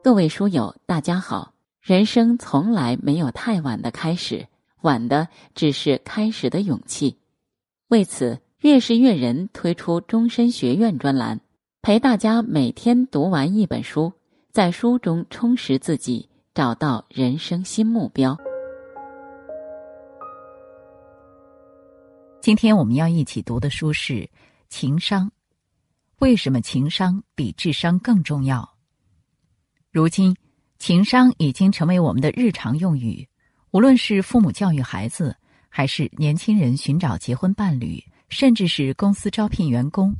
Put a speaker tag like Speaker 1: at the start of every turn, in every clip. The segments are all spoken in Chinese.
Speaker 1: 各位书友，大家好。人生从来没有太晚的开始，晚的只是开始的勇气。为此，越是阅人推出终身学院专栏，陪大家每天读完一本书，在书中充实自己，找到人生新目标。
Speaker 2: 今天我们要一起读的书是《情商》，为什么情商比智商更重要？如今。情商已经成为我们的日常用语，无论是父母教育孩子，还是年轻人寻找结婚伴侣，甚至是公司招聘员工，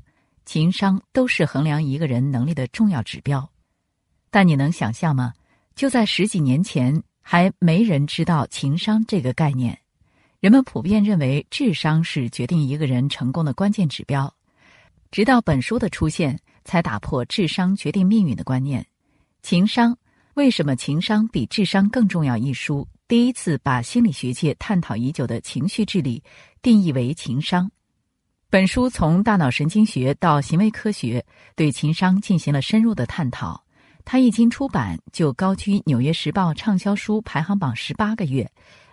Speaker 2: 情商都是衡量一个人能力的重要指标。但你能想象吗？就在十几年前，还没人知道情商这个概念，人们普遍认为智商是决定一个人成功的关键指标。直到本书的出现，才打破智商决定命运的观念，情商。为什么情商比智商更重要？一书第一次把心理学界探讨已久的情绪智力定义为情商。本书从大脑神经学到行为科学，对情商进行了深入的探讨。它一经出版就高居《纽约时报》畅销书排行榜十八个月，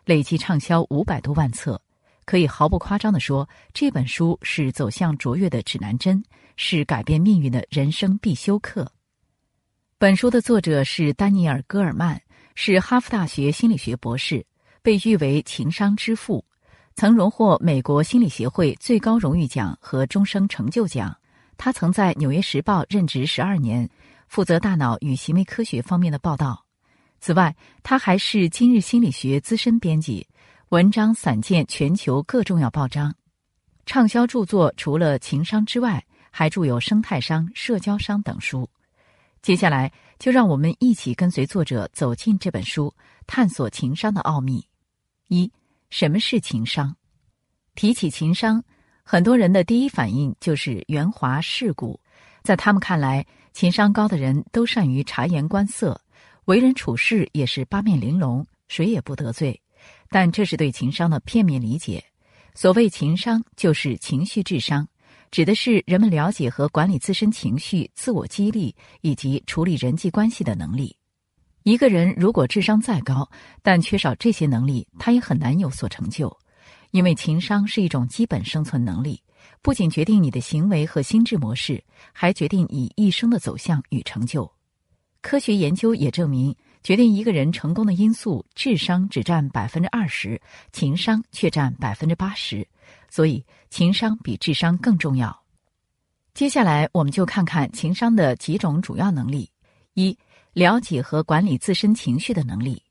Speaker 2: 累计畅销五百多万册。可以毫不夸张地说，这本书是走向卓越的指南针，是改变命运的人生必修课。本书的作者是丹尼尔·戈尔曼，是哈佛大学心理学博士，被誉为情商之父，曾荣获美国心理协会最高荣誉奖和终生成就奖。他曾在《纽约时报》任职十二年，负责大脑与行为科学方面的报道。此外，他还是今日心理学资深编辑，文章散见全球各重要报章。畅销著作除了情商之外，还著有生态商、社交商等书。接下来，就让我们一起跟随作者走进这本书，探索情商的奥秘。一，什么是情商？提起情商，很多人的第一反应就是圆滑世故。在他们看来，情商高的人都善于察言观色，为人处事也是八面玲珑，谁也不得罪。但这是对情商的片面理解。所谓情商，就是情绪智商。指的是人们了解和管理自身情绪、自我激励以及处理人际关系的能力。一个人如果智商再高，但缺少这些能力，他也很难有所成就。因为情商是一种基本生存能力，不仅决定你的行为和心智模式，还决定你一生的走向与成就。科学研究也证明，决定一个人成功的因素，智商只占百分之二十，情商却占百分之八十。所以，情商比智商更重要。接下来，我们就看看情商的几种主要能力：一、了解和管理自身情绪的能力。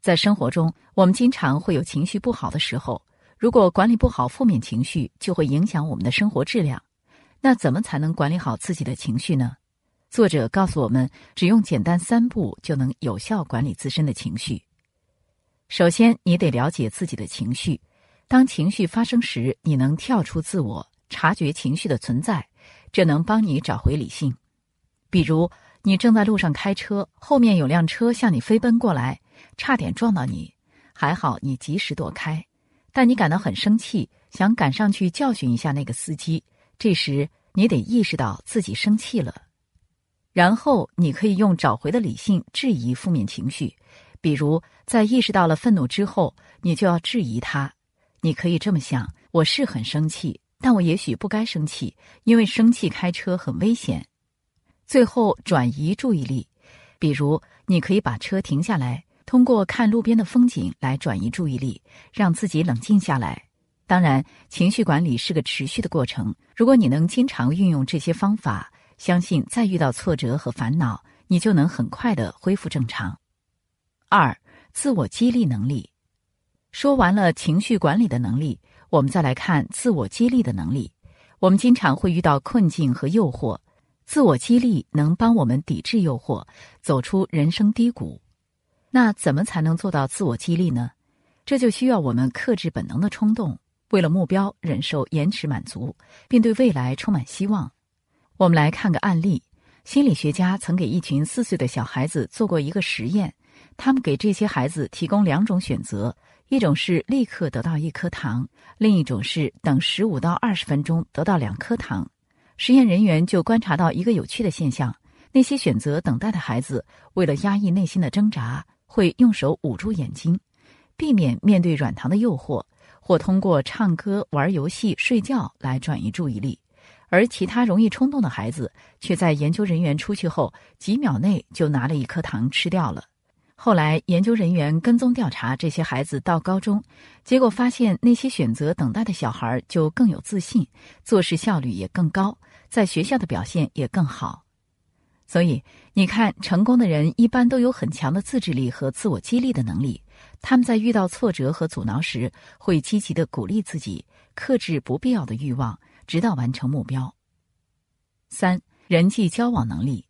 Speaker 2: 在生活中，我们经常会有情绪不好的时候，如果管理不好负面情绪，就会影响我们的生活质量。那怎么才能管理好自己的情绪呢？作者告诉我们，只用简单三步就能有效管理自身的情绪。首先，你得了解自己的情绪。当情绪发生时，你能跳出自我，察觉情绪的存在，这能帮你找回理性。比如，你正在路上开车，后面有辆车向你飞奔过来，差点撞到你，还好你及时躲开。但你感到很生气，想赶上去教训一下那个司机。这时，你得意识到自己生气了，然后你可以用找回的理性质疑负面情绪。比如，在意识到了愤怒之后，你就要质疑他。你可以这么想：我是很生气，但我也许不该生气，因为生气开车很危险。最后转移注意力，比如你可以把车停下来，通过看路边的风景来转移注意力，让自己冷静下来。当然，情绪管理是个持续的过程。如果你能经常运用这些方法，相信再遇到挫折和烦恼，你就能很快的恢复正常。二、自我激励能力。说完了情绪管理的能力，我们再来看自我激励的能力。我们经常会遇到困境和诱惑，自我激励能帮我们抵制诱惑，走出人生低谷。那怎么才能做到自我激励呢？这就需要我们克制本能的冲动，为了目标忍受延迟满足，并对未来充满希望。我们来看个案例：心理学家曾给一群四岁的小孩子做过一个实验，他们给这些孩子提供两种选择。一种是立刻得到一颗糖，另一种是等十五到二十分钟得到两颗糖。实验人员就观察到一个有趣的现象：那些选择等待的孩子，为了压抑内心的挣扎，会用手捂住眼睛，避免面对软糖的诱惑，或通过唱歌、玩游戏、睡觉来转移注意力；而其他容易冲动的孩子，却在研究人员出去后几秒内就拿了一颗糖吃掉了。后来，研究人员跟踪调查这些孩子到高中，结果发现那些选择等待的小孩就更有自信，做事效率也更高，在学校的表现也更好。所以，你看，成功的人一般都有很强的自制力和自我激励的能力。他们在遇到挫折和阻挠时，会积极的鼓励自己，克制不必要的欲望，直到完成目标。三、人际交往能力，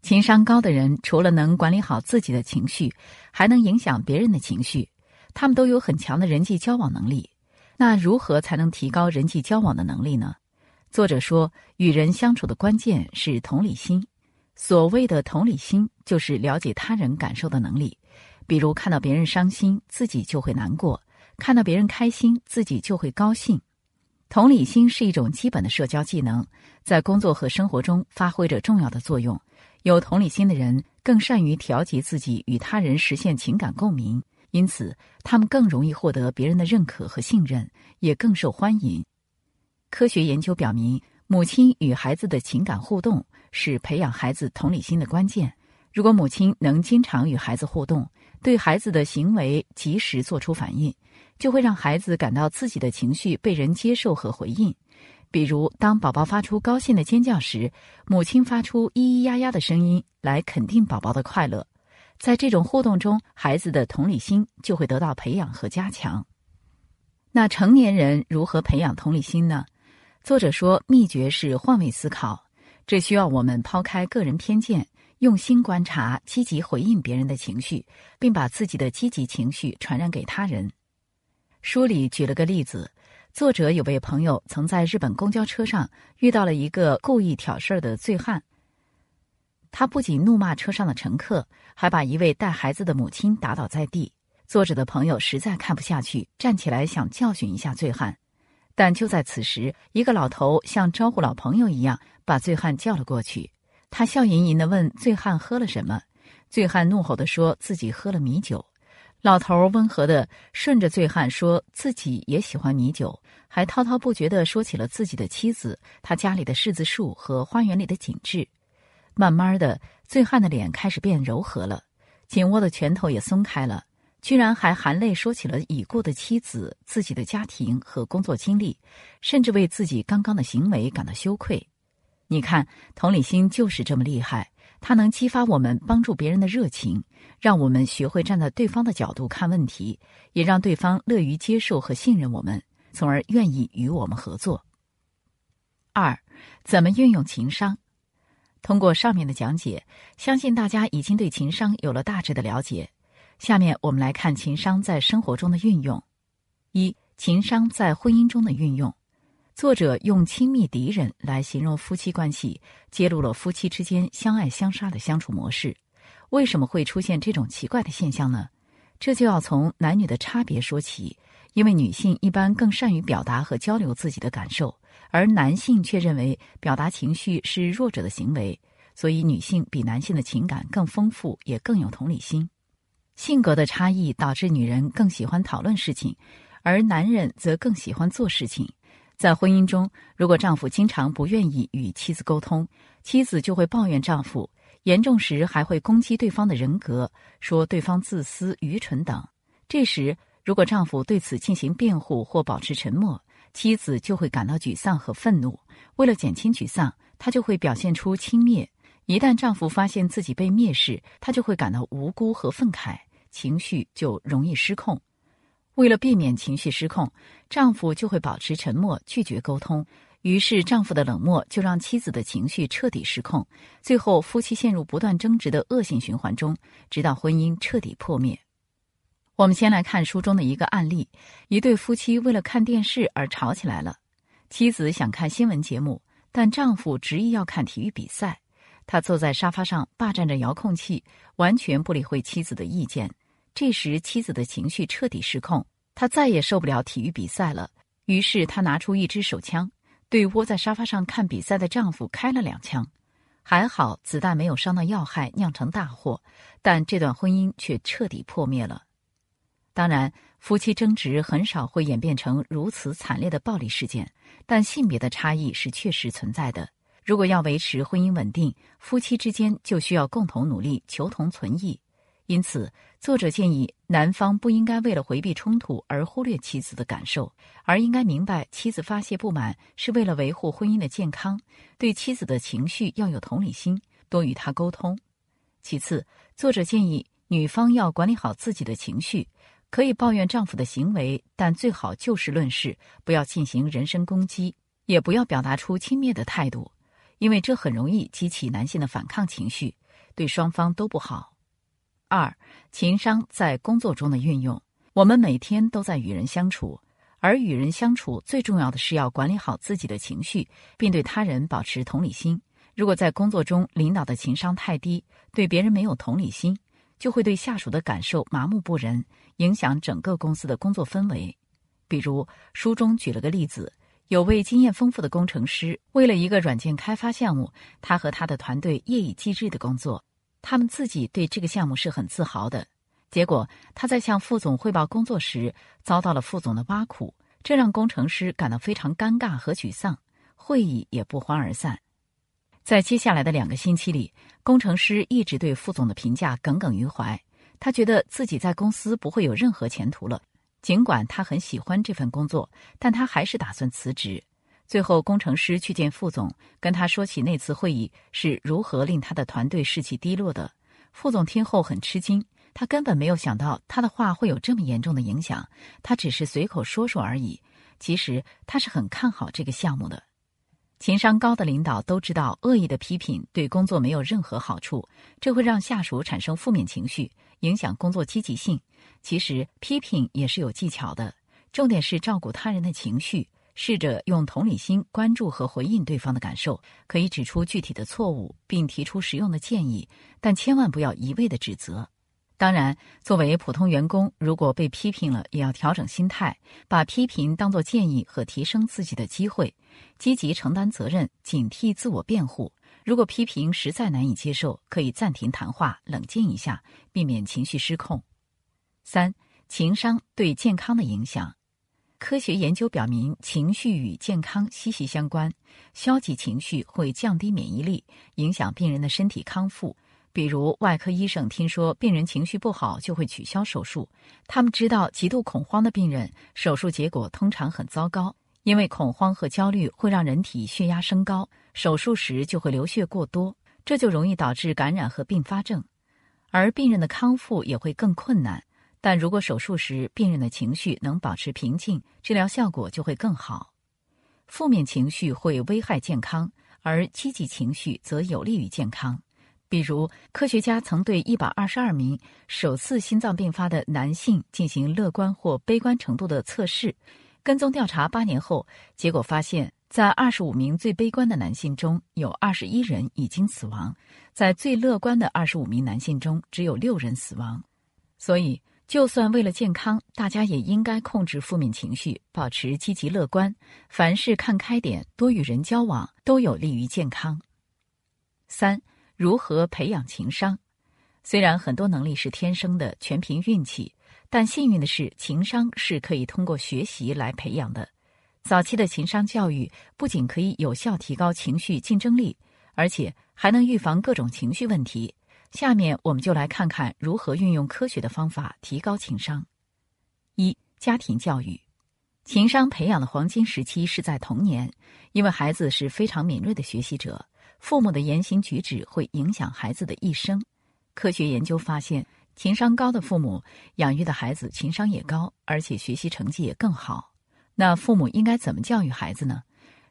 Speaker 2: 情商高的人除了能管理好自己的情绪，还能影响别人的情绪。他们都有很强的人际交往能力。那如何才能提高人际交往的能力呢？作者说，与人相处的关键是同理心。所谓的同理心，就是了解他人感受的能力。比如看到别人伤心，自己就会难过；看到别人开心，自己就会高兴。同理心是一种基本的社交技能，在工作和生活中发挥着重要的作用。有同理心的人更善于调节自己，与他人实现情感共鸣，因此他们更容易获得别人的认可和信任，也更受欢迎。科学研究表明，母亲与孩子的情感互动。是培养孩子同理心的关键。如果母亲能经常与孩子互动，对孩子的行为及时做出反应，就会让孩子感到自己的情绪被人接受和回应。比如，当宝宝发出高兴的尖叫时，母亲发出咿咿呀呀的声音来肯定宝宝的快乐。在这种互动中，孩子的同理心就会得到培养和加强。那成年人如何培养同理心呢？作者说，秘诀是换位思考。这需要我们抛开个人偏见，用心观察，积极回应别人的情绪，并把自己的积极情绪传染给他人。书里举了个例子：作者有位朋友曾在日本公交车上遇到了一个故意挑事儿的醉汉，他不仅怒骂车上的乘客，还把一位带孩子的母亲打倒在地。作者的朋友实在看不下去，站起来想教训一下醉汉。但就在此时，一个老头像招呼老朋友一样把醉汉叫了过去。他笑吟吟地问醉汉喝了什么，醉汉怒吼地说自己喝了米酒。老头温和地顺着醉汉说自己也喜欢米酒，还滔滔不绝地说起了自己的妻子、他家里的柿子树和花园里的景致。慢慢的，醉汉的脸开始变柔和了，紧握的拳头也松开了。居然还含泪说起了已故的妻子、自己的家庭和工作经历，甚至为自己刚刚的行为感到羞愧。你看，同理心就是这么厉害，它能激发我们帮助别人的热情，让我们学会站在对方的角度看问题，也让对方乐于接受和信任我们，从而愿意与我们合作。二，怎么运用情商？通过上面的讲解，相信大家已经对情商有了大致的了解。下面我们来看情商在生活中的运用。一、情商在婚姻中的运用。作者用“亲密敌人”来形容夫妻关系，揭露了夫妻之间相爱相杀的相处模式。为什么会出现这种奇怪的现象呢？这就要从男女的差别说起。因为女性一般更善于表达和交流自己的感受，而男性却认为表达情绪是弱者的行为，所以女性比男性的情感更丰富，也更有同理心。性格的差异导致女人更喜欢讨论事情，而男人则更喜欢做事情。在婚姻中，如果丈夫经常不愿意与妻子沟通，妻子就会抱怨丈夫，严重时还会攻击对方的人格，说对方自私、愚蠢等。这时，如果丈夫对此进行辩护或保持沉默，妻子就会感到沮丧和愤怒。为了减轻沮丧，她就会表现出轻蔑。一旦丈夫发现自己被蔑视，她就会感到无辜和愤慨。情绪就容易失控。为了避免情绪失控，丈夫就会保持沉默，拒绝沟通。于是，丈夫的冷漠就让妻子的情绪彻底失控，最后夫妻陷入不断争执的恶性循环中，直到婚姻彻底破灭。我们先来看书中的一个案例：一对夫妻为了看电视而吵起来了。妻子想看新闻节目，但丈夫执意要看体育比赛。他坐在沙发上，霸占着遥控器，完全不理会妻子的意见。这时，妻子的情绪彻底失控，她再也受不了体育比赛了。于是，她拿出一支手枪，对窝在沙发上看比赛的丈夫开了两枪。还好子弹没有伤到要害，酿成大祸，但这段婚姻却彻底破灭了。当然，夫妻争执很少会演变成如此惨烈的暴力事件，但性别的差异是确实存在的。如果要维持婚姻稳定，夫妻之间就需要共同努力，求同存异。因此，作者建议男方不应该为了回避冲突而忽略妻子的感受，而应该明白妻子发泄不满是为了维护婚姻的健康，对妻子的情绪要有同理心，多与她沟通。其次，作者建议女方要管理好自己的情绪，可以抱怨丈夫的行为，但最好就事论事，不要进行人身攻击，也不要表达出轻蔑的态度，因为这很容易激起男性的反抗情绪，对双方都不好。二，情商在工作中的运用。我们每天都在与人相处，而与人相处最重要的是要管理好自己的情绪，并对他人保持同理心。如果在工作中领导的情商太低，对别人没有同理心，就会对下属的感受麻木不仁，影响整个公司的工作氛围。比如书中举了个例子，有位经验丰富的工程师，为了一个软件开发项目，他和他的团队夜以继日的工作。他们自己对这个项目是很自豪的，结果他在向副总汇报工作时遭到了副总的挖苦，这让工程师感到非常尴尬和沮丧，会议也不欢而散。在接下来的两个星期里，工程师一直对副总的评价耿耿于怀，他觉得自己在公司不会有任何前途了。尽管他很喜欢这份工作，但他还是打算辞职。最后，工程师去见副总，跟他说起那次会议是如何令他的团队士气低落的。副总听后很吃惊，他根本没有想到他的话会有这么严重的影响。他只是随口说说而已，其实他是很看好这个项目的。情商高的领导都知道，恶意的批评对工作没有任何好处，这会让下属产生负面情绪，影响工作积极性。其实批评也是有技巧的，重点是照顾他人的情绪。试着用同理心关注和回应对方的感受，可以指出具体的错误，并提出实用的建议，但千万不要一味的指责。当然，作为普通员工，如果被批评了，也要调整心态，把批评当作建议和提升自己的机会，积极承担责任，警惕自我辩护。如果批评实在难以接受，可以暂停谈话，冷静一下，避免情绪失控。三、情商对健康的影响。科学研究表明，情绪与健康息息相关。消极情绪会降低免疫力，影响病人的身体康复。比如，外科医生听说病人情绪不好，就会取消手术。他们知道，极度恐慌的病人手术结果通常很糟糕，因为恐慌和焦虑会让人体血压升高，手术时就会流血过多，这就容易导致感染和并发症，而病人的康复也会更困难。但如果手术时病人的情绪能保持平静，治疗效果就会更好。负面情绪会危害健康，而积极情绪则有利于健康。比如，科学家曾对一百二十二名首次心脏病发的男性进行乐观或悲观程度的测试，跟踪调查八年后，结果发现，在二十五名最悲观的男性中有二十一人已经死亡，在最乐观的二十五名男性中只有六人死亡。所以。就算为了健康，大家也应该控制负面情绪，保持积极乐观，凡事看开点，多与人交往，都有利于健康。三、如何培养情商？虽然很多能力是天生的，全凭运气，但幸运的是，情商是可以通过学习来培养的。早期的情商教育不仅可以有效提高情绪竞争力，而且还能预防各种情绪问题。下面我们就来看看如何运用科学的方法提高情商。一、家庭教育，情商培养的黄金时期是在童年，因为孩子是非常敏锐的学习者，父母的言行举止会影响孩子的一生。科学研究发现，情商高的父母养育的孩子情商也高，而且学习成绩也更好。那父母应该怎么教育孩子呢？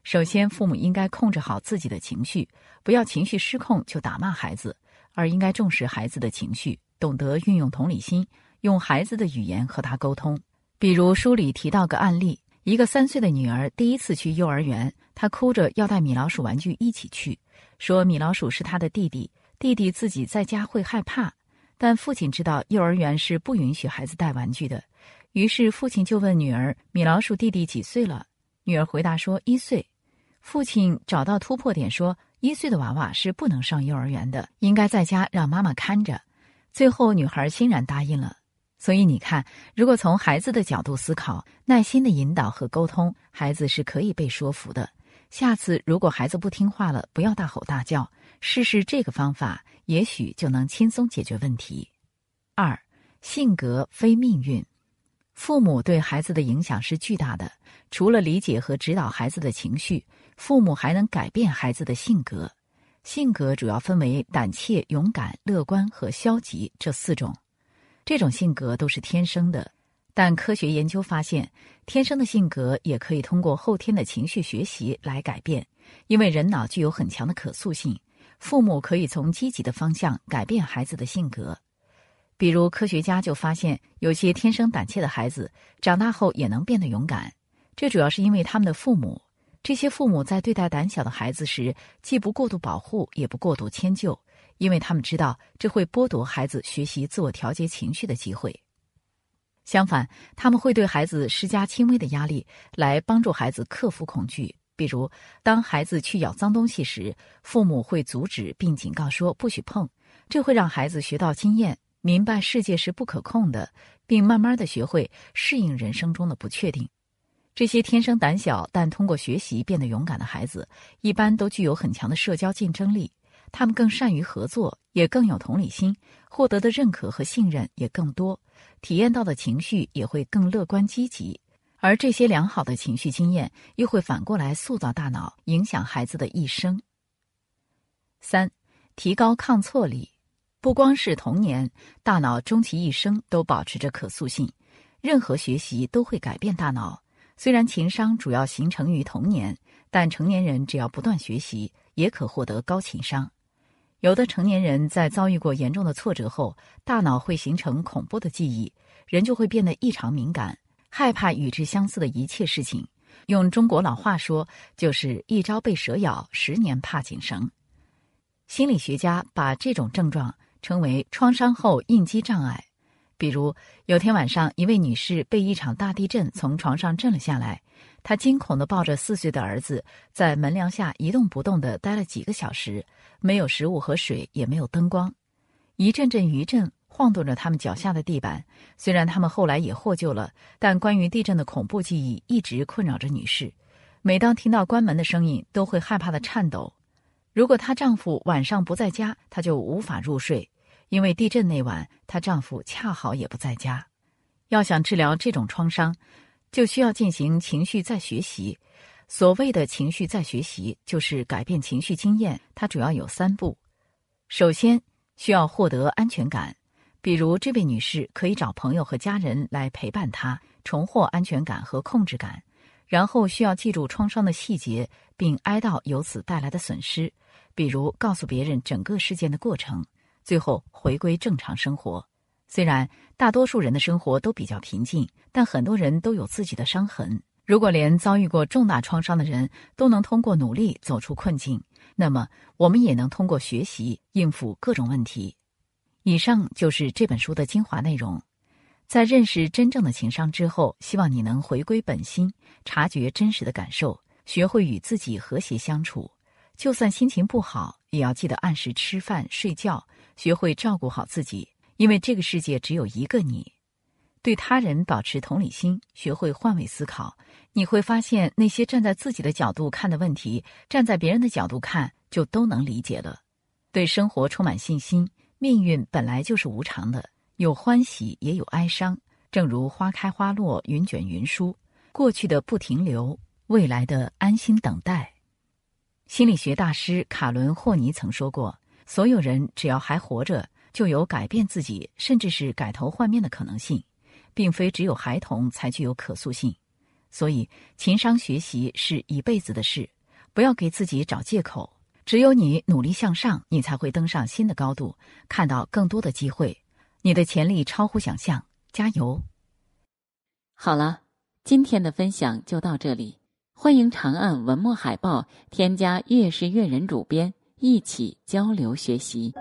Speaker 2: 首先，父母应该控制好自己的情绪，不要情绪失控就打骂孩子。而应该重视孩子的情绪，懂得运用同理心，用孩子的语言和他沟通。比如书里提到个案例：一个三岁的女儿第一次去幼儿园，她哭着要带米老鼠玩具一起去，说米老鼠是她的弟弟，弟弟自己在家会害怕。但父亲知道幼儿园是不允许孩子带玩具的，于是父亲就问女儿：“米老鼠弟弟几岁了？”女儿回答说：“一岁。”父亲找到突破点，说一岁的娃娃是不能上幼儿园的，应该在家让妈妈看着。最后，女孩欣然答应了。所以你看，如果从孩子的角度思考，耐心的引导和沟通，孩子是可以被说服的。下次如果孩子不听话了，不要大吼大叫，试试这个方法，也许就能轻松解决问题。二，性格非命运，父母对孩子的影响是巨大的。除了理解和指导孩子的情绪，父母还能改变孩子的性格。性格主要分为胆怯、勇敢、乐观和消极这四种。这种性格都是天生的，但科学研究发现，天生的性格也可以通过后天的情绪学习来改变。因为人脑具有很强的可塑性，父母可以从积极的方向改变孩子的性格。比如，科学家就发现，有些天生胆怯的孩子长大后也能变得勇敢。这主要是因为他们的父母，这些父母在对待胆小的孩子时，既不过度保护，也不过度迁就。因为他们知道这会剥夺孩子学习自我调节情绪的机会。相反，他们会对孩子施加轻微的压力，来帮助孩子克服恐惧。比如，当孩子去咬脏东西时，父母会阻止并警告说不许碰，这会让孩子学到经验，明白世界是不可控的，并慢慢的学会适应人生中的不确定。这些天生胆小但通过学习变得勇敢的孩子，一般都具有很强的社交竞争力。他们更善于合作，也更有同理心，获得的认可和信任也更多，体验到的情绪也会更乐观积极。而这些良好的情绪经验又会反过来塑造大脑，影响孩子的一生。三、提高抗挫力，不光是童年，大脑终其一生都保持着可塑性。任何学习都会改变大脑。虽然情商主要形成于童年，但成年人只要不断学习，也可获得高情商。有的成年人在遭遇过严重的挫折后，大脑会形成恐怖的记忆，人就会变得异常敏感，害怕与之相似的一切事情。用中国老话说，就是一朝被蛇咬，十年怕井绳。心理学家把这种症状称为创伤后应激障碍。比如，有天晚上，一位女士被一场大地震从床上震了下来，她惊恐地抱着四岁的儿子，在门梁下一动不动地待了几个小时。没有食物和水，也没有灯光，一阵阵余震晃动着他们脚下的地板。虽然他们后来也获救了，但关于地震的恐怖记忆一直困扰着女士。每当听到关门的声音，都会害怕的颤抖。如果她丈夫晚上不在家，她就无法入睡，因为地震那晚她丈夫恰好也不在家。要想治疗这种创伤，就需要进行情绪再学习。所谓的情绪再学习，就是改变情绪经验。它主要有三步：首先，需要获得安全感，比如这位女士可以找朋友和家人来陪伴她，重获安全感和控制感。然后，需要记住创伤的细节，并哀悼由此带来的损失，比如告诉别人整个事件的过程。最后，回归正常生活。虽然大多数人的生活都比较平静，但很多人都有自己的伤痕。如果连遭遇过重大创伤的人都能通过努力走出困境，那么我们也能通过学习应付各种问题。以上就是这本书的精华内容。在认识真正的情商之后，希望你能回归本心，察觉真实的感受，学会与自己和谐相处。就算心情不好，也要记得按时吃饭睡觉，学会照顾好自己，因为这个世界只有一个你。对他人保持同理心，学会换位思考。你会发现，那些站在自己的角度看的问题，站在别人的角度看就都能理解了。对生活充满信心，命运本来就是无常的，有欢喜也有哀伤。正如花开花落，云卷云舒，过去的不停留，未来的安心等待。心理学大师卡伦·霍尼曾说过：“所有人只要还活着，就有改变自己，甚至是改头换面的可能性，并非只有孩童才具有可塑性。”所以，情商学习是一辈子的事，不要给自己找借口。只有你努力向上，你才会登上新的高度，看到更多的机会。你的潜力超乎想象，加油！
Speaker 1: 好了，今天的分享就到这里。欢迎长按文末海报，添加“月是月人”主编，一起交流学习。